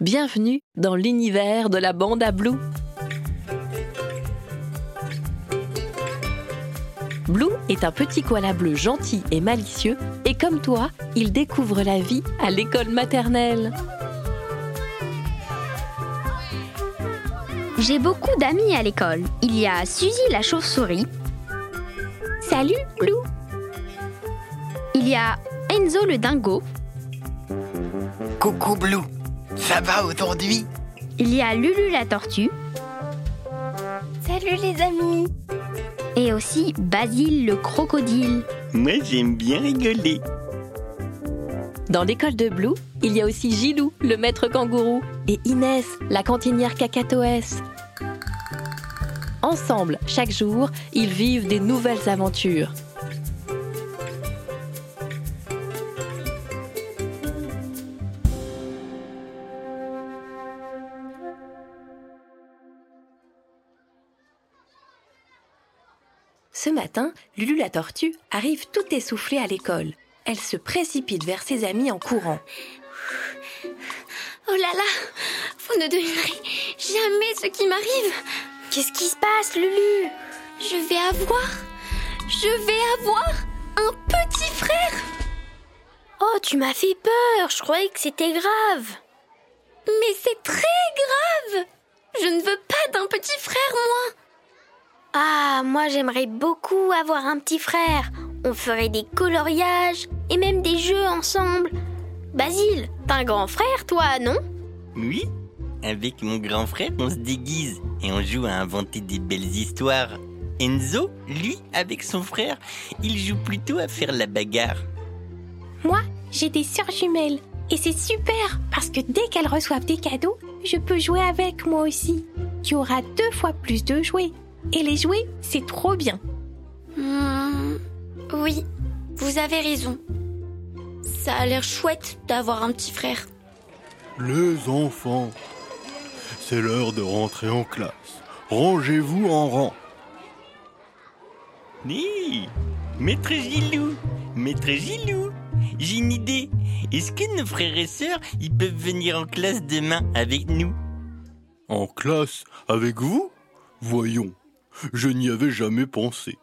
Bienvenue dans l'univers de la bande à Blue. Blue est un petit koala bleu gentil et malicieux et comme toi, il découvre la vie à l'école maternelle. J'ai beaucoup d'amis à l'école. Il y a Suzy la chauve-souris. Salut, Blue. Il y a Enzo le dingo. Coucou Blue, ça va aujourd'hui? Il y a Lulu la tortue. Salut les amis Et aussi Basile le crocodile. Moi j'aime bien rigoler. Dans l'école de Blue, il y a aussi Gilou, le maître kangourou, et Inès, la cantinière cacatoès. Ensemble, chaque jour, ils vivent des nouvelles aventures. Ce matin, Lulu la tortue arrive tout essoufflée à l'école. Elle se précipite vers ses amis en courant. Oh là là Vous ne devinerez jamais ce qui m'arrive Qu'est-ce qui se passe, Lulu? Je vais avoir... Je vais avoir un petit frère Oh, tu m'as fait peur. Je croyais que c'était grave. Mais c'est très grave Je ne veux pas d'un petit frère, moi Ah, moi j'aimerais beaucoup avoir un petit frère. On ferait des coloriages et même des jeux ensemble. Basile, t'as un grand frère, toi, non? Oui Avec mon grand frère, on se déguise et on joue à inventer des belles histoires. Enzo, lui, avec son frère, il joue plutôt à faire la bagarre. Moi, j'ai des sœurs jumelles. Et c'est super parce que dès qu'elles reçoivent des cadeaux, je peux jouer avec moi aussi. Tu auras deux fois plus de jouets. Et les jouets, c'est trop bien. Hmm, Oui, vous avez raison. Ça a l'air chouette d'avoir un petit frère. Les enfants, c'est l'heure de rentrer en classe. Rangez-vous en rang. Hé Maître Gilou Maître Gilou J'ai une idée. Est-ce que nos frères et sœurs, ils peuvent venir en classe demain avec nous? En classe avec vous? Voyons, je n'y avais jamais pensé.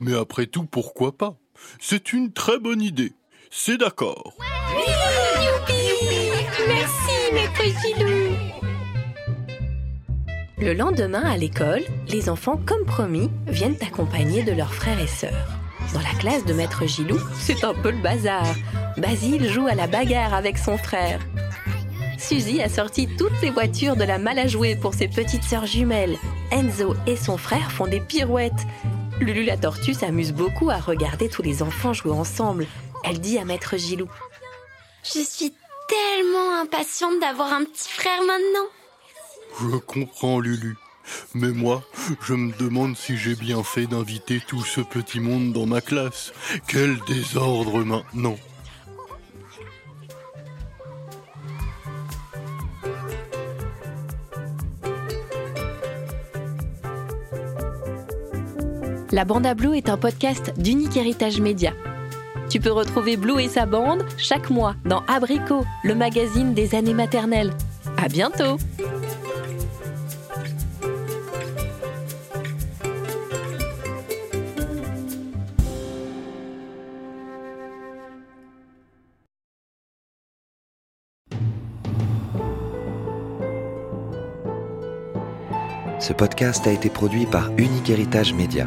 Mais après tout, pourquoi pas? C'est une très bonne idée. C'est d'accord. Merci, maître Gilou. Le lendemain, à l'école, les enfants, comme promis, viennent accompagnés de leurs frères et sœurs. Dans la classe de maître Gilou, c'est un peu le bazar. Basile joue à la bagarre avec son frère. Suzy a sorti toutes les voitures de la malle à jouer pour ses petites sœurs jumelles. Enzo et son frère font des pirouettes. Lulu la tortue s'amuse beaucoup à regarder tous les enfants jouer ensemble. Elle dit à maître Gilou Je suis tellement impatiente d'avoir un petit frère maintenant. Je comprends, Lulu. Mais moi, je me demande si j'ai bien fait d'inviter tout ce petit monde dans ma classe. Quel désordre maintenant. La Bande à Blue est un podcast d'Unique Héritage Média. Tu peux retrouver Blue et sa bande chaque mois dans Abricot, le magazine des années maternelles. À bientôt! Ce podcast a été produit par Unique Héritage Média.